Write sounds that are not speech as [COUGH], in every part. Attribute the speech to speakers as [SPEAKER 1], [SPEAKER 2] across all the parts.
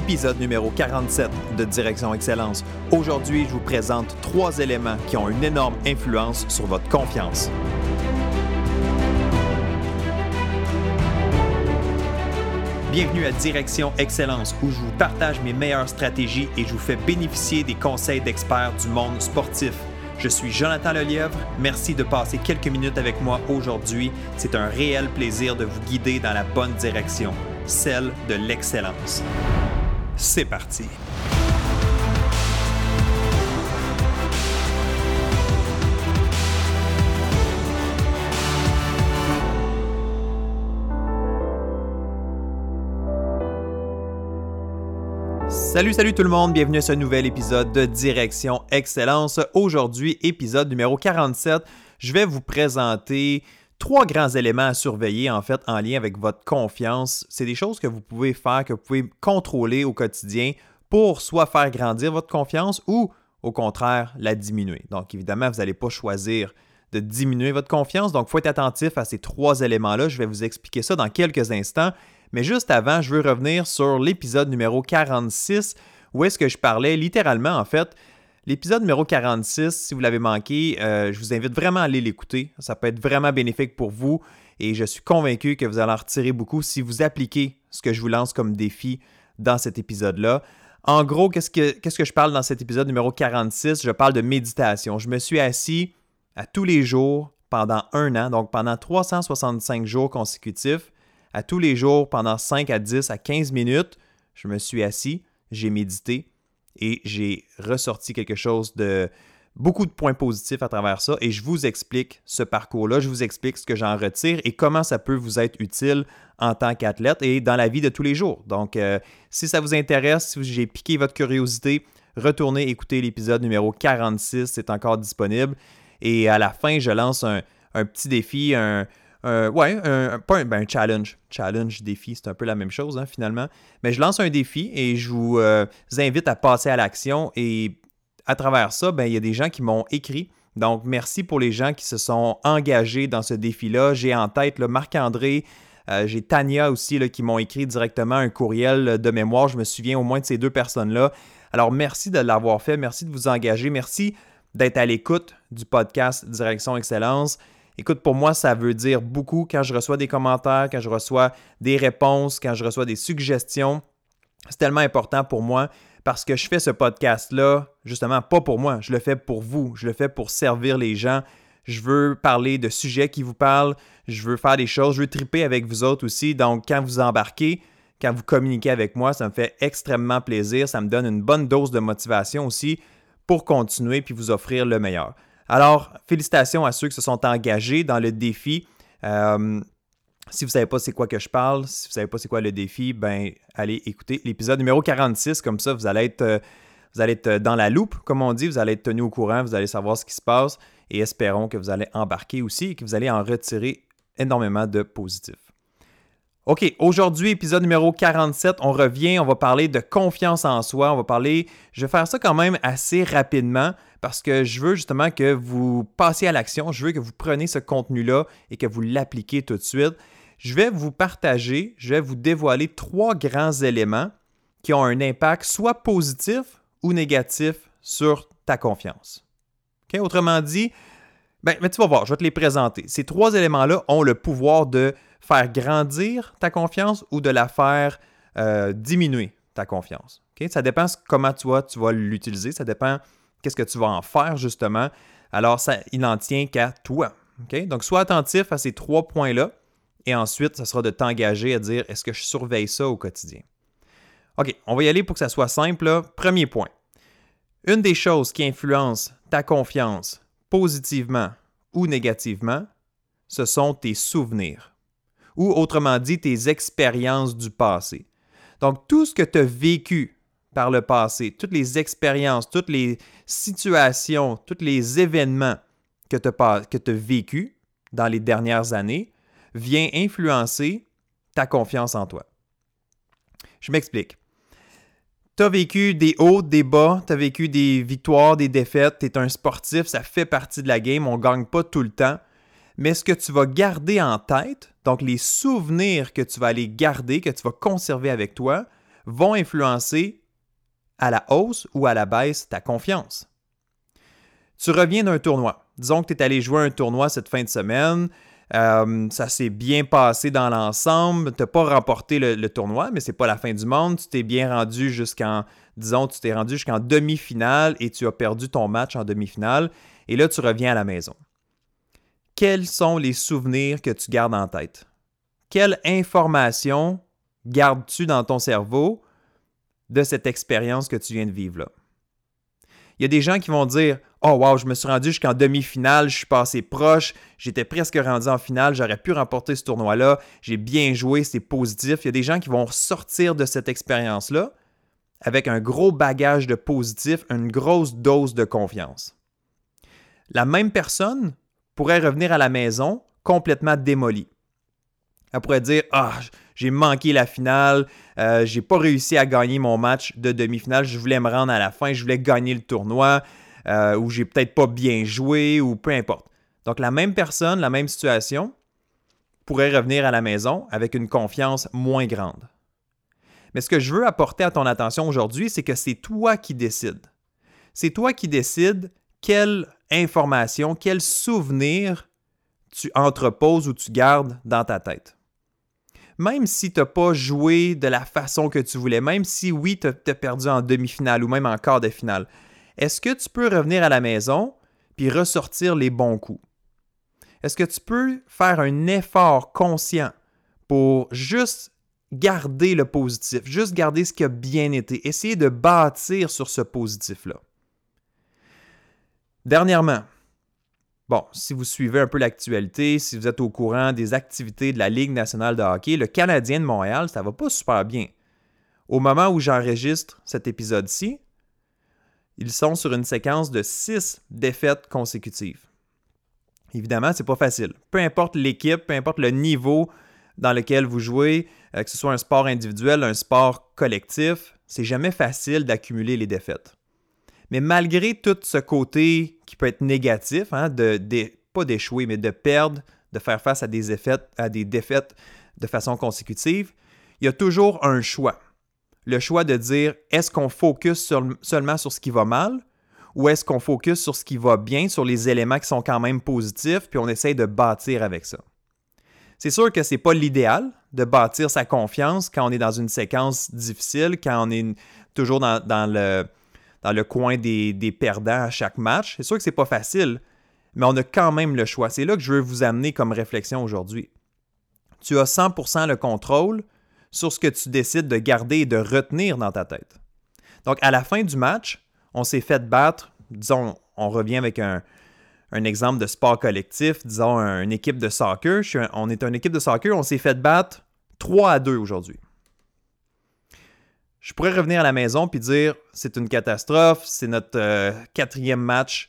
[SPEAKER 1] épisode numéro 47 de Direction Excellence. Aujourd'hui, je vous présente trois éléments qui ont une énorme influence sur votre confiance. Bienvenue à Direction Excellence où je vous partage mes meilleures stratégies et je vous fais bénéficier des conseils d'experts du monde sportif. Je suis Jonathan Lelièvre. Merci de passer quelques minutes avec moi aujourd'hui. C'est un réel plaisir de vous guider dans la bonne direction, celle de l'excellence. C'est parti. Salut, salut tout le monde, bienvenue à ce nouvel épisode de Direction Excellence. Aujourd'hui, épisode numéro 47, je vais vous présenter trois grands éléments à surveiller en fait en lien avec votre confiance. C'est des choses que vous pouvez faire, que vous pouvez contrôler au quotidien pour soit faire grandir votre confiance ou au contraire la diminuer. Donc évidemment, vous n'allez pas choisir de diminuer votre confiance, donc il faut être attentif à ces trois éléments-là. Je vais vous expliquer ça dans quelques instants. Mais juste avant, je veux revenir sur l'épisode numéro 46 où est-ce que je parlais littéralement, en fait, l'épisode numéro 46, si vous l'avez manqué, euh, je vous invite vraiment à aller l'écouter. Ça peut être vraiment bénéfique pour vous et je suis convaincu que vous allez en retirer beaucoup si vous appliquez ce que je vous lance comme défi dans cet épisode-là. En gros, qu'est-ce que, qu'est-ce que je parle dans cet épisode numéro 46? Je parle de méditation. Je me suis assis à tous les jours pendant un an, donc pendant 365 jours consécutifs à tous les jours pendant 5 à 10 à 15 minutes, je me suis assis, j'ai médité et j'ai ressorti quelque chose de beaucoup de points positifs à travers ça et je vous explique ce parcours-là, je vous explique ce que j'en retire et comment ça peut vous être utile en tant qu'athlète et dans la vie de tous les jours. Donc, euh, si ça vous intéresse, si j'ai piqué votre curiosité, retournez écouter l'épisode numéro 46, c'est encore disponible. Et à la fin, je lance un, un petit défi, un, euh, ouais, un, pas un, ben, challenge. Challenge, défi, c'est un peu la même chose hein, finalement. Mais je lance un défi et je vous, euh, invite à passer à l'action. Et à travers ça, ben, il y a des gens qui m'ont écrit. Donc, merci pour les gens qui se sont engagés dans ce défi-là. J'ai en tête Marc-André, euh, j'ai Tania aussi qui m'ont écrit directement un courriel de mémoire. Je me souviens au moins de ces deux personnes-là. Alors, merci de l'avoir fait. Merci de vous engager. Merci d'être à l'écoute du podcast Direction Excellence. Écoute, pour moi, ça veut dire beaucoup quand je reçois des commentaires, quand je reçois des réponses, quand je reçois des suggestions. C'est tellement important pour moi parce que je fais ce podcast-là, justement, pas pour moi, je le fais pour vous, je le fais pour servir les gens. Je veux parler de sujets qui vous parlent, je veux faire des choses, je veux triper avec vous autres aussi. Donc, quand vous embarquez, quand vous communiquez avec moi, ça me fait extrêmement plaisir, ça me donne une bonne dose de motivation aussi pour continuer puis vous offrir le meilleur. Alors, félicitations à ceux qui se sont engagés dans le défi. Euh, si vous ne savez pas c'est quoi que je parle, si vous ne savez pas c'est quoi le défi, ben allez écouter l'épisode numéro 46. Comme ça, vous allez être, euh, vous allez être dans la loupe, comme on dit. Vous allez être tenu au courant, vous allez savoir ce qui se passe et espérons que vous allez embarquer aussi et que vous allez en retirer énormément de positifs. OK, aujourd'hui, épisode numéro 47, on revient, on va parler de confiance en soi, on va parler, je vais faire ça quand même assez rapidement parce que je veux justement que vous passiez à l'action, je veux que vous preniez ce contenu-là et que vous l'appliquiez tout de suite. Je vais vous partager, je vais vous dévoiler trois grands éléments qui ont un impact soit positif ou négatif sur ta confiance. Autrement dit, ben, mais tu vas voir, je vais te les présenter. Ces trois éléments-là ont le pouvoir de faire grandir ta confiance ou de la faire euh, diminuer ta confiance. Ça dépend comment toi tu vas l'utiliser, ça dépend qu'est-ce que tu vas en faire justement. Alors, ça, il n'en tient qu'à toi. Donc, sois attentif à ces trois points-là et ensuite, ça sera de t'engager à dire est-ce que je surveille ça au quotidien? OK, on va y aller pour que ça soit simple. Premier point. Une des choses qui influence ta confiance positivement ou négativement, ce sont tes souvenirs. Ou autrement dit, tes expériences du passé. Donc, tout ce que tu as vécu par le passé, toutes les expériences, toutes les situations, tous les événements que tu as, vécu dans les dernières années, vient influencer ta confiance en toi. Je m'explique. Tu as vécu des hauts, des bas, tu as vécu des victoires, des défaites, tu es un sportif, ça fait partie de la game, on ne gagne pas tout le temps. Mais ce que tu vas garder en tête, donc les souvenirs que tu vas aller garder, que tu vas conserver avec toi, vont influencer à la hausse ou à la baisse ta confiance. Tu reviens d'un tournoi. Disons que tu es allé jouer un tournoi cette fin de semaine. Euh, ça s'est bien passé dans l'ensemble. Tu n'as pas remporté le, tournoi, mais ce n'est pas la fin du monde. Tu t'es bien rendu jusqu'en, disons, tu t'es rendu jusqu'en demi-finale et tu as perdu ton match en demi-finale. Et là, tu reviens à la maison. Quels sont les souvenirs que tu gardes en tête? Quelle information gardes-tu dans ton cerveau de cette expérience que tu viens de vivre là? Il y a des gens qui vont dire Oh wow, je me suis rendu jusqu'en demi-finale, je suis passé proche, j'étais presque rendu en finale, j'aurais pu remporter ce tournoi-là, j'ai bien joué, c'est positif. Il y a des gens qui vont sortir de cette expérience-là avec un gros bagage de positif, une grosse dose de confiance. La même personne pourrait revenir à la maison complètement démolie. Elle pourrait dire Ah, j'ai manqué la finale, euh, j'ai pas réussi à gagner mon match de demi-finale, je voulais me rendre à la fin, je voulais gagner le tournoi, euh, ou j'ai peut-être pas bien joué, ou peu importe. Donc la même personne, la même situation, pourrait revenir à la maison avec une confiance moins grande. Mais ce que je veux apporter à ton attention aujourd'hui, c'est que c'est toi qui décides. C'est toi qui décides quelle information, quel souvenir tu entreposes ou tu gardes dans ta tête même si tu n'as pas joué de la façon que tu voulais, même si oui, tu as, perdu en demi-finale ou même en quart de finale, est-ce que tu peux revenir à la maison puis ressortir les bons coups? Est-ce que tu peux faire un effort conscient pour juste garder le positif, juste garder ce qui a bien été, essayer de bâtir sur ce positif-là? Dernièrement, Bon, si vous suivez un peu l'actualité, si vous êtes au courant des activités de la Ligue nationale de hockey, le Canadien de Montréal, ça va pas super bien. Au moment où j'enregistre cet épisode-ci, ils sont sur une séquence de six défaites consécutives. Évidemment, c'est pas facile. Peu importe l'équipe, peu importe le niveau dans lequel vous jouez, euh, que ce soit un sport individuel, un sport collectif, c'est jamais facile d'accumuler les défaites. Mais malgré tout ce côté qui peut être négatif, hein, de, pas d'échouer, mais de perdre, de faire face à des, effets, à des défaites de façon consécutive, il y a toujours un choix. Le choix de dire est-ce qu'on focus seulement sur ce qui va mal ou est-ce qu'on focus sur ce qui va bien, sur les éléments qui sont quand même positifs, puis on essaye de bâtir avec ça? C'est sûr que ce n'est pas l'idéal de bâtir sa confiance quand on est dans une séquence difficile, quand on est toujours dans le, dans le coin des, perdants à chaque match. C'est sûr que c'est pas facile, mais on a quand même le choix. C'est là que je veux vous amener comme réflexion aujourd'hui. Tu as 100% le contrôle sur ce que tu décides de garder et de retenir dans ta tête. Donc, à la fin du match, on s'est fait battre, disons, on revient avec un, exemple de sport collectif, disons une équipe de soccer. on est une équipe de soccer, on s'est fait battre 3 à 2 aujourd'hui je pourrais revenir à la maison puis dire c'est une catastrophe, c'est notre euh, quatrième match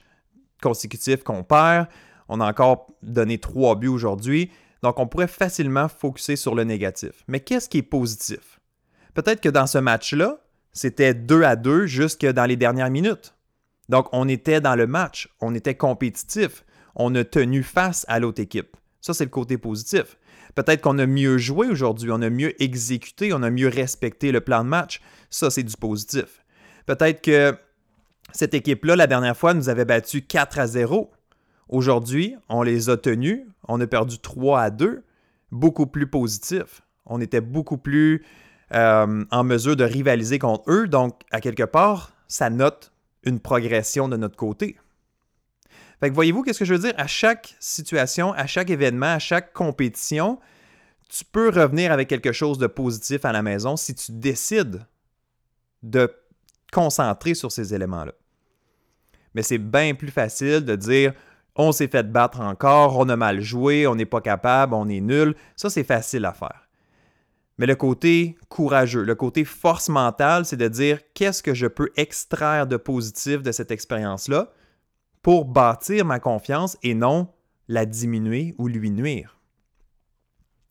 [SPEAKER 1] consécutif qu'on perd. On a encore donné trois buts aujourd'hui. Donc, on pourrait facilement focuser sur le négatif. Mais qu'est-ce qui est positif? Peut-être que dans ce match-là, c'était 2 à 2 jusque dans les dernières minutes. Donc, on était dans le match, on était compétitif, on a tenu face à l'autre équipe. Ça, c'est le côté positif. Peut-être qu'on a mieux joué aujourd'hui, on a mieux exécuté, on a mieux respecté le plan de match. Ça, c'est du positif. Peut-être que cette équipe-là, la dernière fois, nous avait battu 4 à 0. Aujourd'hui, on les a tenus, on a perdu 3 à 2, beaucoup plus positif. On était beaucoup plus euh, en mesure de rivaliser contre eux, donc à quelque part, ça note une progression de notre côté. Fait que voyez-vous, qu'est-ce que je veux dire? À chaque situation, à chaque événement, à chaque compétition, tu peux revenir avec quelque chose de positif à la maison si tu décides de concentrer sur ces éléments-là. Mais c'est bien plus facile de dire on s'est fait battre encore, on a mal joué, on n'est pas capable, on est nul. Ça, c'est facile à faire. Mais le côté courageux, le côté force mentale, c'est de dire qu'est-ce que je peux extraire de positif de cette expérience-là? Pour bâtir ma confiance et non la diminuer ou lui nuire.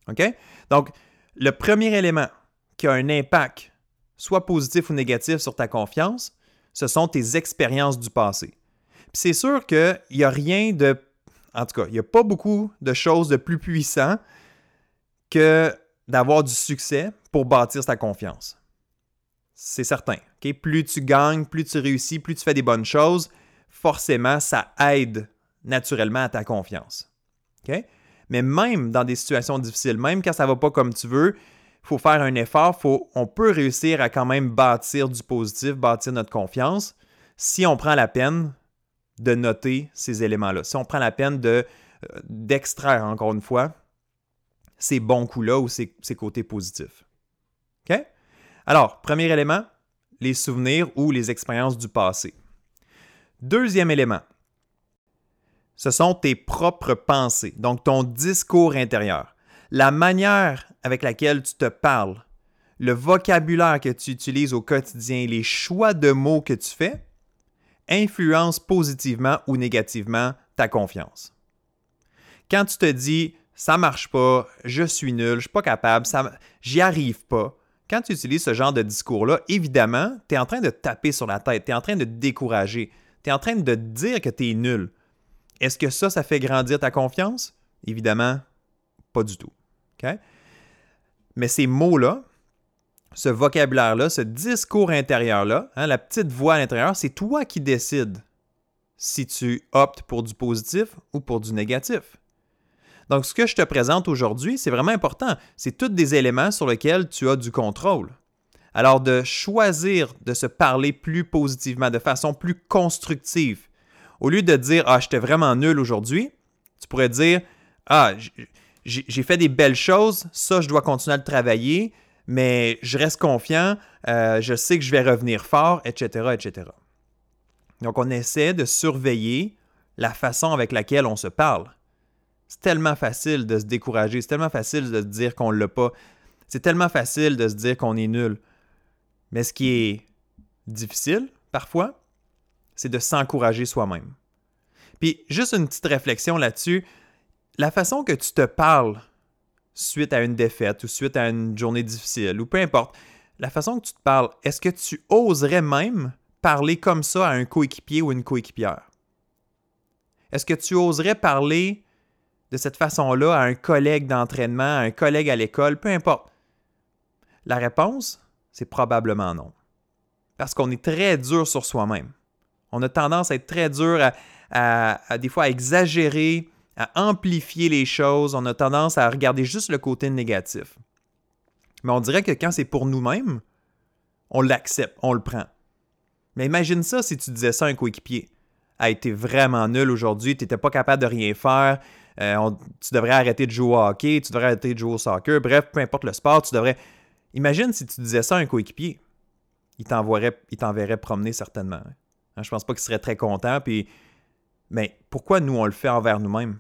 [SPEAKER 1] OK? Donc, le premier élément qui a un impact, soit positif ou négatif, sur ta confiance, ce sont tes expériences du passé. c'est sûr qu'il n'y a rien de. En tout cas, il n'y a pas beaucoup de choses de plus puissant que d'avoir du succès pour bâtir sa confiance. c'est certain. Plus tu gagnes, plus tu réussis, plus tu fais des bonnes choses, forcément, ça aide naturellement à ta confiance. Mais même dans des situations difficiles, même quand ça ne va pas comme tu veux, il faut faire un effort, faut, on peut réussir à quand même bâtir du positif, bâtir notre confiance, si on prend la peine de noter ces éléments-là, si on prend la peine de, euh, d'extraire, encore une fois, ces bons coups-là ou ces, côtés positifs. Alors, premier élément, les souvenirs ou les expériences du passé. Deuxième élément, ce sont tes propres pensées, donc ton discours intérieur. La manière avec laquelle tu te parles, le vocabulaire que tu utilises au quotidien, les choix de mots que tu fais, influencent positivement ou négativement ta confiance. Quand tu te dis ça marche pas, je suis nul, je suis pas capable, ça, j'y arrive pas, quand tu utilises ce genre de discours-là, évidemment, tu es en train de taper sur la tête, tu es en train de décourager, tu es en train de dire que tu es nul. Est-ce que ça, ça fait grandir ta confiance? Évidemment, pas du tout. Mais ces mots-là, ce vocabulaire-là, ce discours intérieur-là, hein, la petite voix à l'intérieur, c'est toi qui décides si tu optes pour du positif ou pour du négatif. Donc, ce que je te présente aujourd'hui, c'est vraiment important. C'est tous des éléments sur lesquels tu as du contrôle. Alors, de choisir de se parler plus positivement, de façon plus constructive. Au lieu de dire Ah, j'étais vraiment nul aujourd'hui, tu pourrais dire Ah, j'ai fait des belles choses, ça, je dois continuer à le travailler, mais je reste confiant, euh, je sais que je vais revenir fort, etc., etc. Donc, on essaie de surveiller la façon avec laquelle on se parle. C'est tellement facile de se décourager, c'est tellement facile de se dire qu'on ne l'a pas, c'est tellement facile de se dire qu'on est nul. Mais ce qui est difficile, parfois, c'est de s'encourager soi-même. Puis, juste une petite réflexion là-dessus, la façon que tu te parles suite à une défaite ou suite à une journée difficile, ou peu importe, la façon que tu te parles, est-ce que tu oserais même parler comme ça à un coéquipier ou une coéquipière? Est-ce que tu oserais parler de cette façon-là à un collègue d'entraînement, à un collègue à l'école, peu importe? La réponse, c'est probablement non. Parce qu'on est très dur sur soi-même. On a tendance à être très dur à, des fois à exagérer, à amplifier les choses. On a tendance à regarder juste le côté négatif. Mais on dirait que quand c'est pour nous-mêmes, on l'accepte, on le prend. Mais imagine ça si tu disais ça à un coéquipier. A été vraiment nul aujourd'hui, tu n'étais pas capable de rien faire, euh, tu devrais arrêter de jouer au hockey, tu devrais arrêter de jouer au soccer, bref, peu importe le sport, tu devrais. Imagine si tu disais ça à un coéquipier. Il t'enverrait promener certainement. Je hein, je pense pas qu'il serait très content. Mais pourquoi nous, on le fait envers nous-mêmes?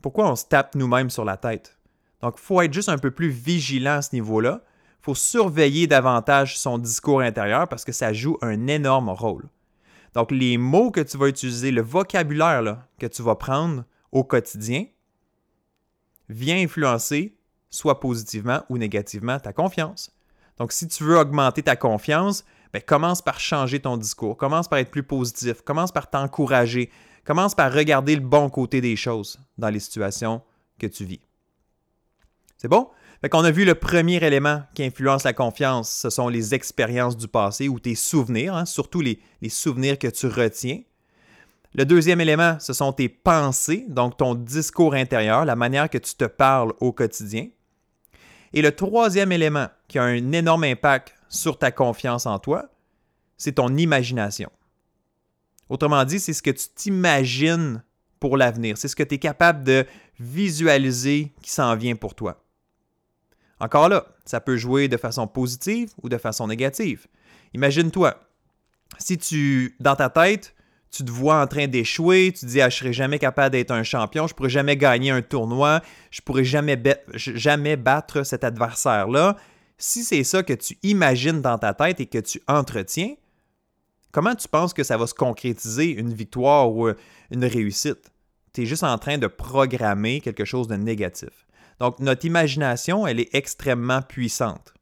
[SPEAKER 1] Pourquoi on se tape nous-mêmes sur la tête? Donc, il faut être juste un peu plus vigilant à ce niveau-là. Il faut surveiller davantage son discours intérieur parce que ça joue un énorme rôle. Donc, les mots que tu vas utiliser, le vocabulaire que tu vas prendre, au quotidien vient influencer soit positivement ou négativement ta confiance. Donc, si tu veux augmenter ta confiance, ben, commence par changer ton discours, commence par être plus positif, commence par t'encourager, commence par regarder le bon côté des choses dans les situations que tu vis. C'est bon? Fait qu'on a vu le premier élément qui influence la confiance, ce sont les expériences du passé ou tes souvenirs, hein, surtout les souvenirs que tu retiens. Le deuxième élément, ce sont tes pensées, donc ton discours intérieur, la manière que tu te parles au quotidien. Et le troisième élément qui a un énorme impact sur ta confiance en toi, c'est ton imagination. Autrement dit, c'est ce que tu t'imagines pour l'avenir. C'est ce que tu es capable de visualiser qui s'en vient pour toi. Encore là, ça peut jouer de façon positive ou de façon négative. Imagine-toi, si tu, dans ta tête, tu te vois en train d'échouer, tu te dis ah, je serai jamais capable d'être un champion, je pourrai jamais gagner un tournoi, je pourrai jamais, jamais battre cet adversaire-là. Si c'est ça que tu imagines dans ta tête et que tu entretiens, comment tu penses que ça va se concrétiser, une victoire ou euh, une réussite? Tu es juste en train de programmer quelque chose de négatif. Donc, notre imagination, elle est extrêmement puissante.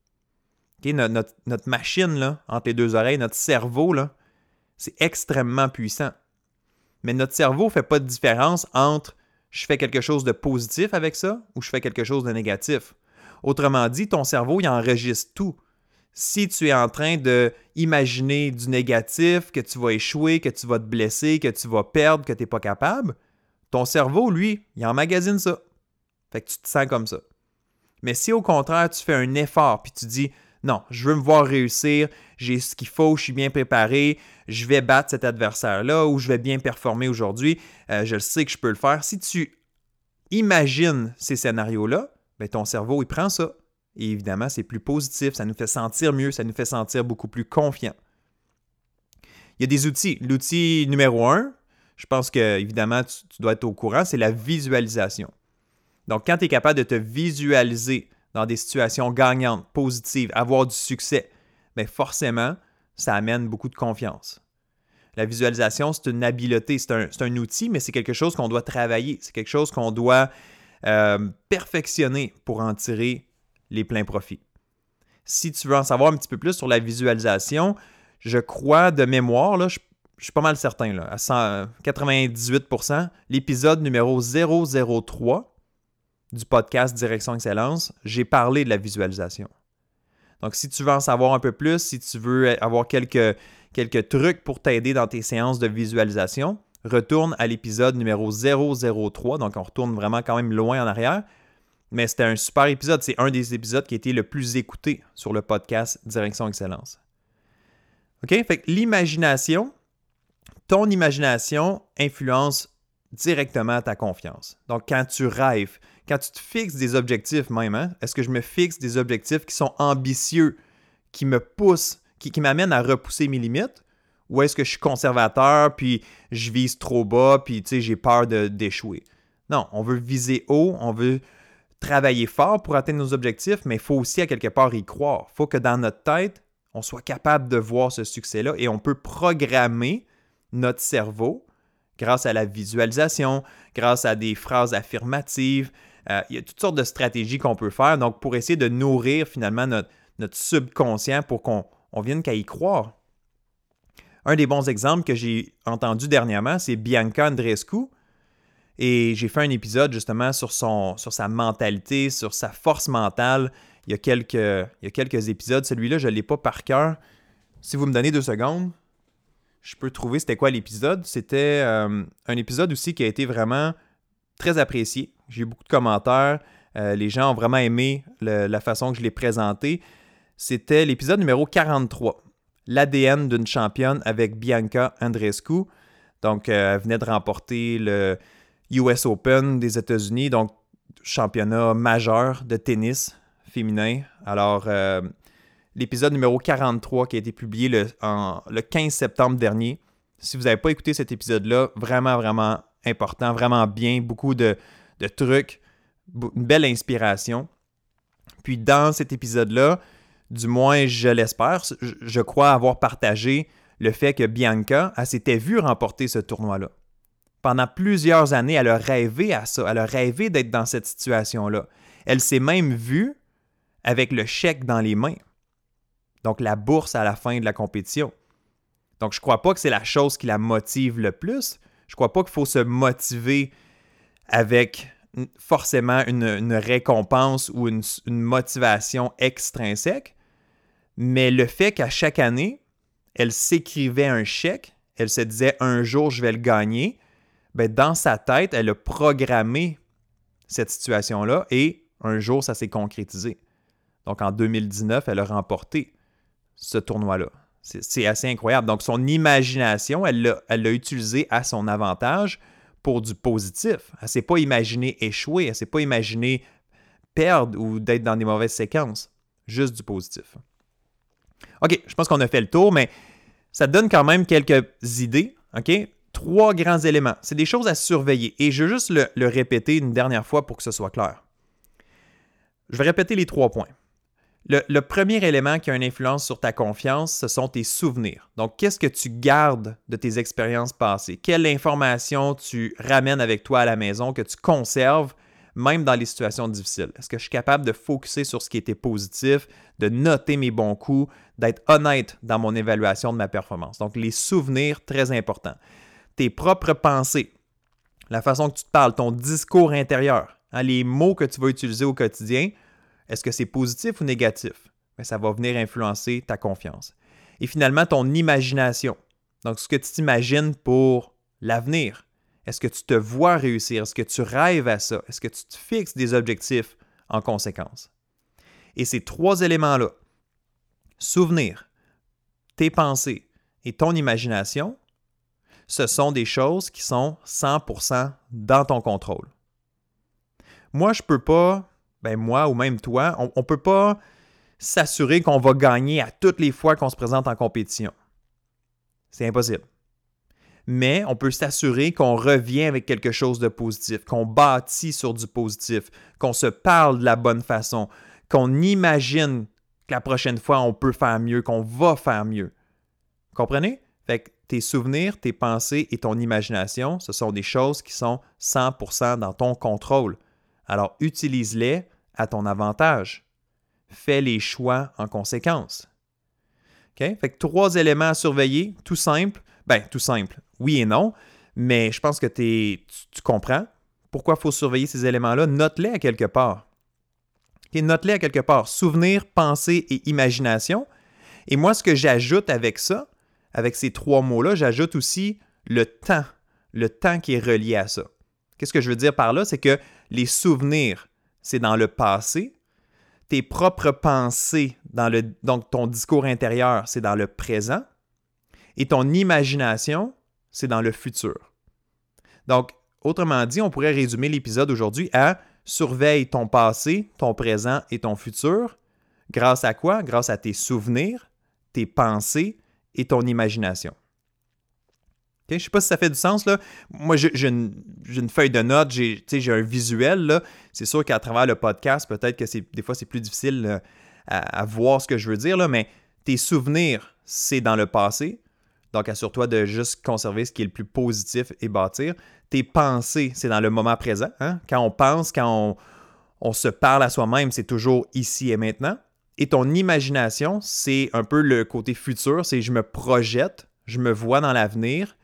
[SPEAKER 1] notre, notre, machine, là, entre les deux oreilles, notre cerveau, là, c'est extrêmement puissant. Mais notre cerveau ne fait pas de différence entre je fais quelque chose de positif avec ça ou je fais quelque chose de négatif. Autrement dit, ton cerveau, il enregistre tout. Si tu es en train de imaginer du négatif, que tu vas échouer, que tu vas te blesser, que tu vas perdre, que tu n'es pas capable, ton cerveau, lui, il emmagasine ça. Fait que tu te sens comme ça. Mais si au contraire, tu fais un effort puis tu dis non, je veux me voir réussir, j'ai ce qu'il faut, je suis bien préparé, je vais battre cet adversaire-là ou je vais bien performer aujourd'hui, euh, je sais que je peux le faire. Si tu imagines ces scénarios-là, ben ton cerveau, il prend ça. Et évidemment, c'est plus positif, ça nous fait sentir mieux, ça nous fait sentir beaucoup plus confiant. Il y a des outils. L'outil numéro un, je pense que évidemment, tu, tu dois être au courant, c'est la visualisation. Donc, quand tu es capable de te visualiser dans des situations gagnantes, positives, avoir du succès, mais forcément, ça amène beaucoup de confiance. La visualisation, c'est une habileté, c'est un, outil, mais c'est quelque chose qu'on doit travailler, c'est quelque chose qu'on doit euh, perfectionner pour en tirer les pleins profits. Si tu veux en savoir un petit peu plus sur la visualisation, je crois de mémoire, là, je, suis pas mal certain, là, à 98%, l'épisode numéro 003 du podcast Direction Excellence, j'ai parlé de la visualisation. Donc, si tu veux en savoir un peu plus, si tu veux avoir quelques, trucs pour t'aider dans tes séances de visualisation, retourne à l'épisode numéro 003. Donc, on retourne vraiment quand même loin en arrière. Mais c'était un super épisode. C'est un des épisodes qui a été le plus écouté sur le podcast Direction Excellence. OK? Fait que l'imagination, ton imagination influence directement ta confiance. Donc, quand tu rêves, quand tu te fixes des objectifs même, hein, est-ce que je me fixe des objectifs qui sont ambitieux, qui me poussent, qui, m'amènent à repousser mes limites? Ou est-ce que je suis conservateur, puis je vise trop bas, puis j'ai peur d'échouer? Non, on veut viser haut, on veut travailler fort pour atteindre nos objectifs, mais il faut aussi à quelque part y croire. Il faut que dans notre tête, on soit capable de voir ce succès-là et on peut programmer notre cerveau grâce à la visualisation, grâce à des phrases affirmatives. Euh, il y a toutes sortes de stratégies qu'on peut faire donc pour essayer de nourrir finalement notre, subconscient pour qu'on vienne qu'à y croire. Un des bons exemples que j'ai entendu dernièrement, c'est Bianca Andreescu. Et j'ai fait un épisode justement sur, son, sur sa mentalité, sur sa force mentale. Il y a quelques, il y a quelques épisodes. Celui-là, je ne l'ai pas par cœur. Si vous me donnez deux secondes, je peux trouver c'était quoi l'épisode. C'était euh, un épisode aussi qui a été vraiment très apprécié. J'ai eu beaucoup de commentaires. Euh, les gens ont vraiment aimé la façon que je l'ai présenté. C'était l'épisode numéro 43, l'ADN d'une championne avec Bianca Andreescu. Donc, euh, elle venait de remporter le US Open des États-Unis, donc championnat majeur de tennis féminin. Alors, l'épisode numéro 43 qui a été publié le, le 15 septembre dernier. Si vous n'avez pas écouté cet épisode-là, vraiment, vraiment important, vraiment bien, beaucoup de, trucs, une belle inspiration. Puis dans cet épisode-là, du moins je l'espère, je, crois avoir partagé le fait que Bianca, elle s'était vue remporter ce tournoi-là. Pendant plusieurs années, elle a rêvé à ça, elle a rêvé d'être dans cette situation-là. Elle s'est même vue avec le chèque dans les mains. Donc la bourse à la fin de la compétition. Donc je ne crois pas que c'est la chose qui la motive le plus. Je crois pas qu'il faut se motiver avec forcément une, récompense ou une, motivation extrinsèque. Mais le fait qu'à chaque année, elle s'écrivait un chèque, elle se disait un jour je vais le gagner, ben dans sa tête, elle a programmé cette situation-là et un jour ça s'est concrétisé. Donc en 2019, elle a remporté ce tournoi-là. C'est assez incroyable. Donc, son imagination, elle l'a utilisée à son avantage pour du positif. Elle ne s'est pas imaginée échouer, elle ne s'est pas imaginée perdre ou d'être dans des mauvaises séquences. Juste du positif. OK, je pense qu'on a fait le tour, mais ça donne quand même quelques idées. OK? Trois grands éléments. C'est des choses à surveiller. Et je veux juste le répéter une dernière fois pour que ce soit clair. Je vais répéter les trois points. Le, premier élément qui a une influence sur ta confiance, ce sont tes souvenirs. Donc, qu'est-ce que tu gardes de tes expériences passées? Quelle information tu ramènes avec toi à la maison, que tu conserves, même dans les situations difficiles? Est-ce que je suis capable de focuser sur ce qui était positif, de noter mes bons coups, d'être honnête dans mon évaluation de ma performance? Donc, les souvenirs, très importants. Tes propres pensées, la façon que tu te parles, ton discours intérieur, hein, les mots que tu vas utiliser au quotidien, est-ce que c'est positif ou négatif? ben, ça va venir influencer ta confiance. Et finalement, ton imagination. Donc, ce que tu t'imagines pour l'avenir. Est-ce que tu te vois réussir? Est-ce que tu rêves à ça? Est-ce que tu te fixes des objectifs en conséquence? Et ces trois éléments-là, souvenir, tes pensées et ton imagination, ce sont des choses qui sont 100% dans ton contrôle. Moi, je ne peux pas, ben moi ou même toi, on ne peut pas s'assurer qu'on va gagner à toutes les fois qu'on se présente en compétition. C'est impossible. Mais on peut s'assurer qu'on revient avec quelque chose de positif, qu'on bâtit sur du positif, qu'on se parle de la bonne façon, qu'on imagine que la prochaine fois on peut faire mieux, qu'on va faire mieux. Comprenez? Fait que tes souvenirs, tes pensées et ton imagination, ce sont des choses qui sont 100% dans ton contrôle. Alors utilise-les à ton avantage. Fais les choix en conséquence. OK? Fait que trois éléments à surveiller, tout simple. Ben, tout simple, oui et non, mais je pense que tu, comprends pourquoi il faut surveiller ces éléments-là. Note-les à quelque part. Note-les à quelque part. Souvenir, pensée et imagination. Et moi, ce que j'ajoute avec ça, avec ces trois mots-là, j'ajoute aussi le temps. Le temps qui est relié à ça. Qu'est-ce que je veux dire par là? C'est que les souvenirs, c'est dans le passé. Tes propres pensées, dans le, donc ton discours intérieur, c'est dans le présent. Et ton imagination, c'est dans le futur. Donc, autrement dit, on pourrait résumer l'épisode aujourd'hui à surveille ton passé, ton présent et ton futur. Grâce à quoi? Grâce à tes souvenirs, tes pensées et ton imagination. Je ne sais pas si ça fait du sens. Là. Moi, j'ai une, feuille de notes, j'ai un visuel. C'est sûr qu'à travers le podcast, peut-être que des fois, c'est plus difficile à, à, voir ce que je veux dire, là, mais tes souvenirs, c'est dans le passé. Donc, assure-toi de juste conserver ce qui est le plus positif et bâtir. Tes pensées, c'est dans le moment présent. Hein? Quand on pense, quand on, se parle à soi-même, c'est toujours ici et maintenant. Et ton imagination, c'est un peu le côté futur, c'est je me projette, je me vois dans l'avenir.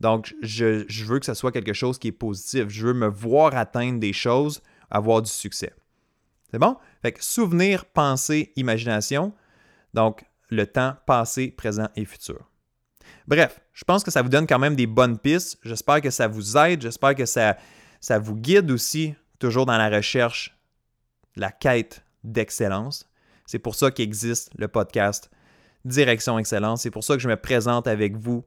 [SPEAKER 1] Donc, je, veux que ce soit quelque chose qui est positif. Je veux me voir atteindre des choses, avoir du succès. C'est bon? Fait que souvenir, pensée, imagination. Donc, le temps passé, présent et futur. Bref, je pense que ça vous donne quand même des bonnes pistes. J'espère que ça vous aide. J'espère que ça, ça vous guide aussi, toujours dans la recherche, la quête d'excellence. C'est pour ça qu'existe le podcast Direction Excellence. C'est pour ça que je me présente avec vous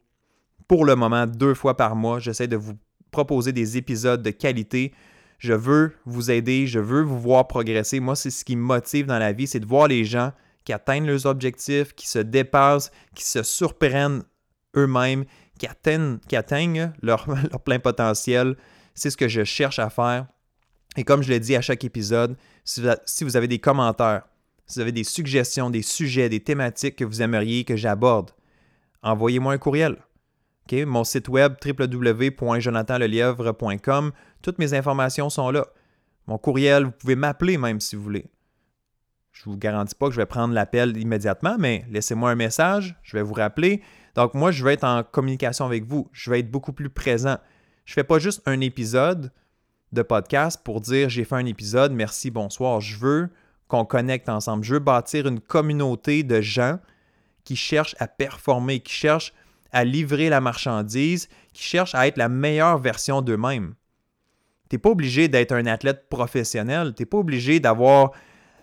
[SPEAKER 1] pour le moment deux fois par mois. J'essaie de vous proposer des épisodes de qualité. Je veux vous aider, je veux vous voir progresser. Moi, c'est ce qui me motive dans la vie, c'est de voir les gens qui atteignent leurs objectifs, qui se dépassent, qui se surprennent eux-mêmes, qui atteignent, qui atteignent leur, [LAUGHS] plein potentiel. C'est ce que je cherche à faire. Et comme je l'ai dit à chaque épisode, si vous, avez des commentaires, si vous avez des suggestions, des sujets, des thématiques que vous aimeriez que j'aborde, envoyez-moi un courriel. Mon site web www.jonathanlelièvre.com, toutes mes informations sont là. Mon courriel, vous pouvez m'appeler même si vous voulez. Je ne vous garantis pas que je vais prendre l'appel immédiatement, mais laissez-moi un message, je vais vous rappeler. Donc, moi, je vais être en communication avec vous. Je vais être beaucoup plus présent. Je ne fais pas juste un épisode de podcast pour dire j'ai fait un épisode, merci, bonsoir. Je veux qu'on connecte ensemble. Je veux bâtir une communauté de gens qui cherchent à performer, qui cherchent à livrer la marchandise, qui cherchent à être la meilleure version d'eux-mêmes. Tu n'es pas obligé d'être un athlète professionnel. Tu n'es pas obligé d'avoir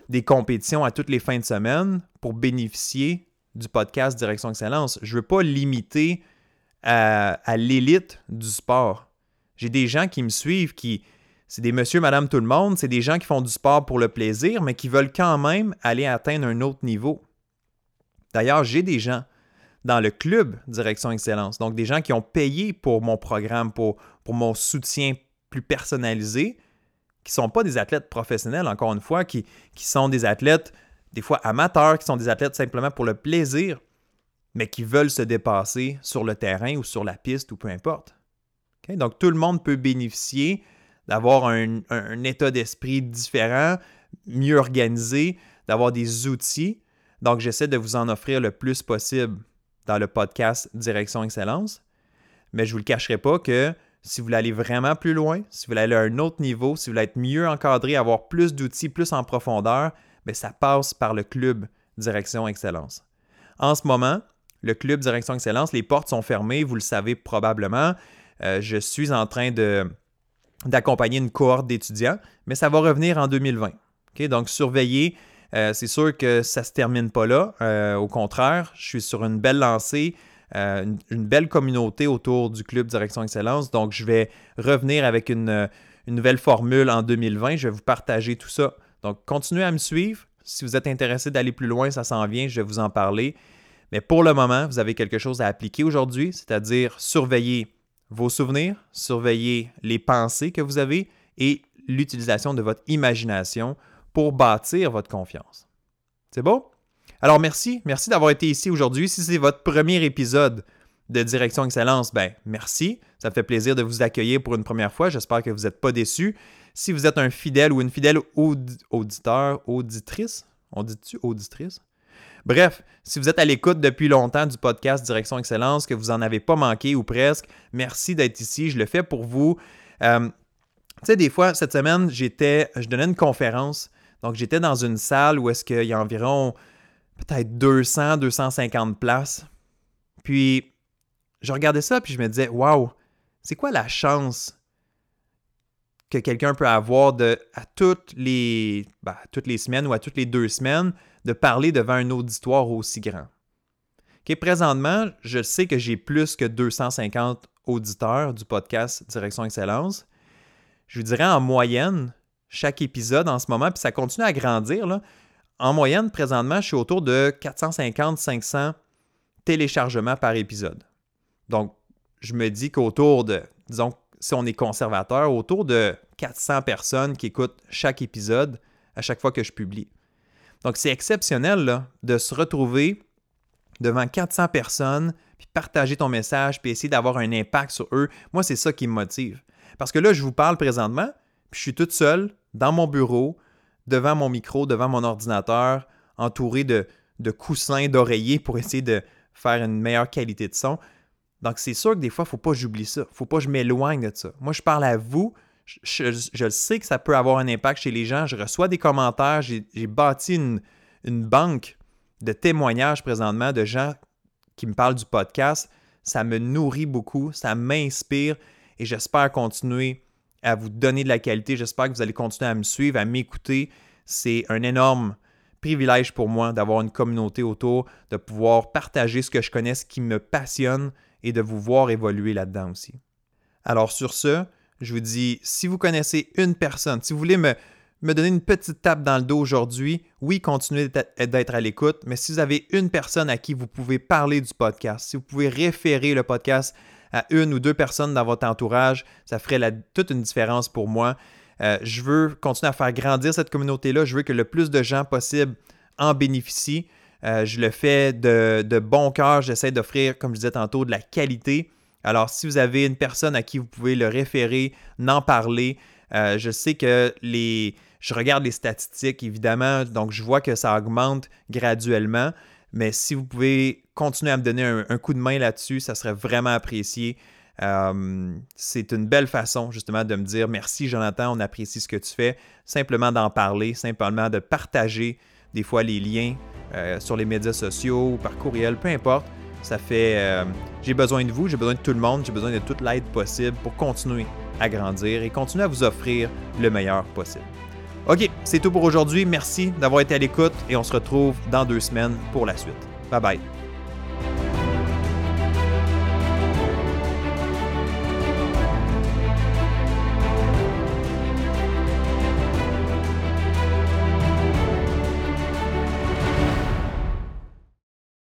[SPEAKER 1] des compétitions à toutes les fins de semaine pour bénéficier du podcast Direction Excellence. Je ne veux pas limiter à, l'élite du sport. J'ai des gens qui me suivent qui, c'est des monsieur, madame, tout le monde, c'est des gens qui font du sport pour le plaisir, mais qui veulent quand même aller atteindre un autre niveau. D'ailleurs, j'ai des gens dans le club Direction Excellence, donc des gens qui ont payé pour mon programme, pour, pour mon soutien plus personnalisé, qui ne sont pas des athlètes professionnels, encore une fois, qui, qui sont des athlètes des fois amateurs, qui sont des athlètes simplement pour le plaisir, mais qui veulent se dépasser sur le terrain ou sur la piste ou peu importe. Donc tout le monde peut bénéficier d'avoir un, état d'esprit différent, mieux organisé, d'avoir des outils. Donc j'essaie de vous en offrir le plus possible dans le podcast Direction Excellence. Mais je ne vous le cacherai pas que si vous voulez aller vraiment plus loin, si vous voulez aller à un autre niveau, si vous voulez être mieux encadré, avoir plus d'outils, plus en profondeur, ça passe par le club Direction Excellence. En ce moment, le club Direction Excellence, les portes sont fermées, vous le savez probablement. Euh, je suis en train de, d'accompagner une cohorte d'étudiants, mais ça va revenir en 2020. Donc, surveillez. Euh, c'est sûr que ça ne se termine pas là. Euh, au contraire, je suis sur une belle lancée, une, belle communauté autour du club Direction Excellence. Donc, je vais revenir avec une nouvelle formule en 2020. Je vais vous partager tout ça. Donc, continuez à me suivre. Si vous êtes intéressé d'aller plus loin, ça s'en vient, je vais vous en parler. Mais pour le moment, vous avez quelque chose à appliquer aujourd'hui, c'est-à-dire surveiller vos souvenirs, surveiller les pensées que vous avez et l'utilisation de votre imagination pour bâtir votre confiance. C'est beau? Alors merci, merci d'avoir été ici aujourd'hui. Si c'est votre premier épisode de Direction Excellence, ben merci. Ça me fait plaisir de vous accueillir pour une première fois. J'espère que vous n'êtes pas déçus. Si vous êtes un fidèle ou une fidèle auditeur, auditrice, on dit-tu auditrice? Bref, si vous êtes à l'écoute depuis longtemps du podcast Direction Excellence, que vous n'en avez pas manqué ou presque, merci d'être ici. Je le fais pour vous. Euh, tu sais, des fois, cette semaine, j'étais, je donnais une conférence. Donc, j'étais dans une salle où est-ce qu'il y a environ peut-être 200, 250 places. Puis, je regardais ça, puis je me disais, waouh, c'est quoi la chance que quelqu'un peut avoir de, à toutes les, ben, semaines ou à toutes les deux semaines de parler devant un auditoire aussi grand? présentement, je sais que j'ai plus que 250 auditeurs du podcast Direction Excellence. Je vous dirais en moyenne, chaque épisode en ce moment, puis ça continue à grandir. Là. En moyenne, présentement, je suis autour de 450-500 téléchargements par épisode. Donc, je me dis qu'autour de, disons, si on est conservateur, autour de 400 personnes qui écoutent chaque épisode à chaque fois que je publie. Donc, c'est exceptionnel de se retrouver devant 400 personnes, puis partager ton message, puis essayer d'avoir un impact sur eux. Moi, c'est ça qui me motive. Parce que là, je vous parle présentement, puis je suis toute seule dans mon bureau, devant mon micro, devant mon ordinateur, entouré de, de coussins, d'oreillers pour essayer de faire une meilleure qualité de son. Donc, c'est sûr que des fois, il ne faut pas que j'oublie ça. Il ne faut pas que je m'éloigne de ça. Moi, je parle à vous, je, sais que ça peut avoir un impact chez les gens. Je reçois des commentaires. J'ai bâti une, banque de témoignages présentement de gens qui me parlent du podcast. Ça me nourrit beaucoup, ça m'inspire et j'espère continuer à vous donner de la qualité. J'espère que vous allez continuer à me suivre, à m'écouter. C'est un énorme privilège pour moi d'avoir une communauté autour, de pouvoir partager ce que je connais, ce qui me passionne et de vous voir évoluer là-dedans aussi. Alors sur ce, je vous dis, si vous connaissez une personne, si vous voulez me, me donner une petite tape dans le dos aujourd'hui, oui, continuez d'être à l'écoute, mais si vous avez une personne à qui vous pouvez parler du podcast, si vous pouvez référer le podcast à une ou deux personnes dans votre entourage, ça ferait toute une différence pour moi. Euh, je veux continuer à faire grandir cette communauté-là. Je veux que le plus de gens possible en bénéficient. Euh, je le fais de, bon cœur. J'essaie d'offrir, comme je disais tantôt, de la qualité alors, si vous avez une personne à qui vous pouvez le référer, n'en parler, euh, je sais que les. Je regarde les statistiques, évidemment, donc je vois que ça augmente graduellement. Mais si vous pouvez continuer à me donner un, coup de main là-dessus, ça serait vraiment apprécié. Euh, c'est une belle façon justement de me dire merci Jonathan, on apprécie ce que tu fais. Simplement d'en parler, simplement de partager des fois les liens euh, sur les médias sociaux ou par courriel, peu importe. Ça fait. Euh, j'ai besoin de vous, j'ai besoin de tout le monde, j'ai besoin de toute l'aide possible pour continuer à grandir et continuer à vous offrir le meilleur possible. OK, c'est tout pour aujourd'hui. Merci d'avoir été à l'écoute et on se retrouve dans deux semaines pour la suite. Bye bye.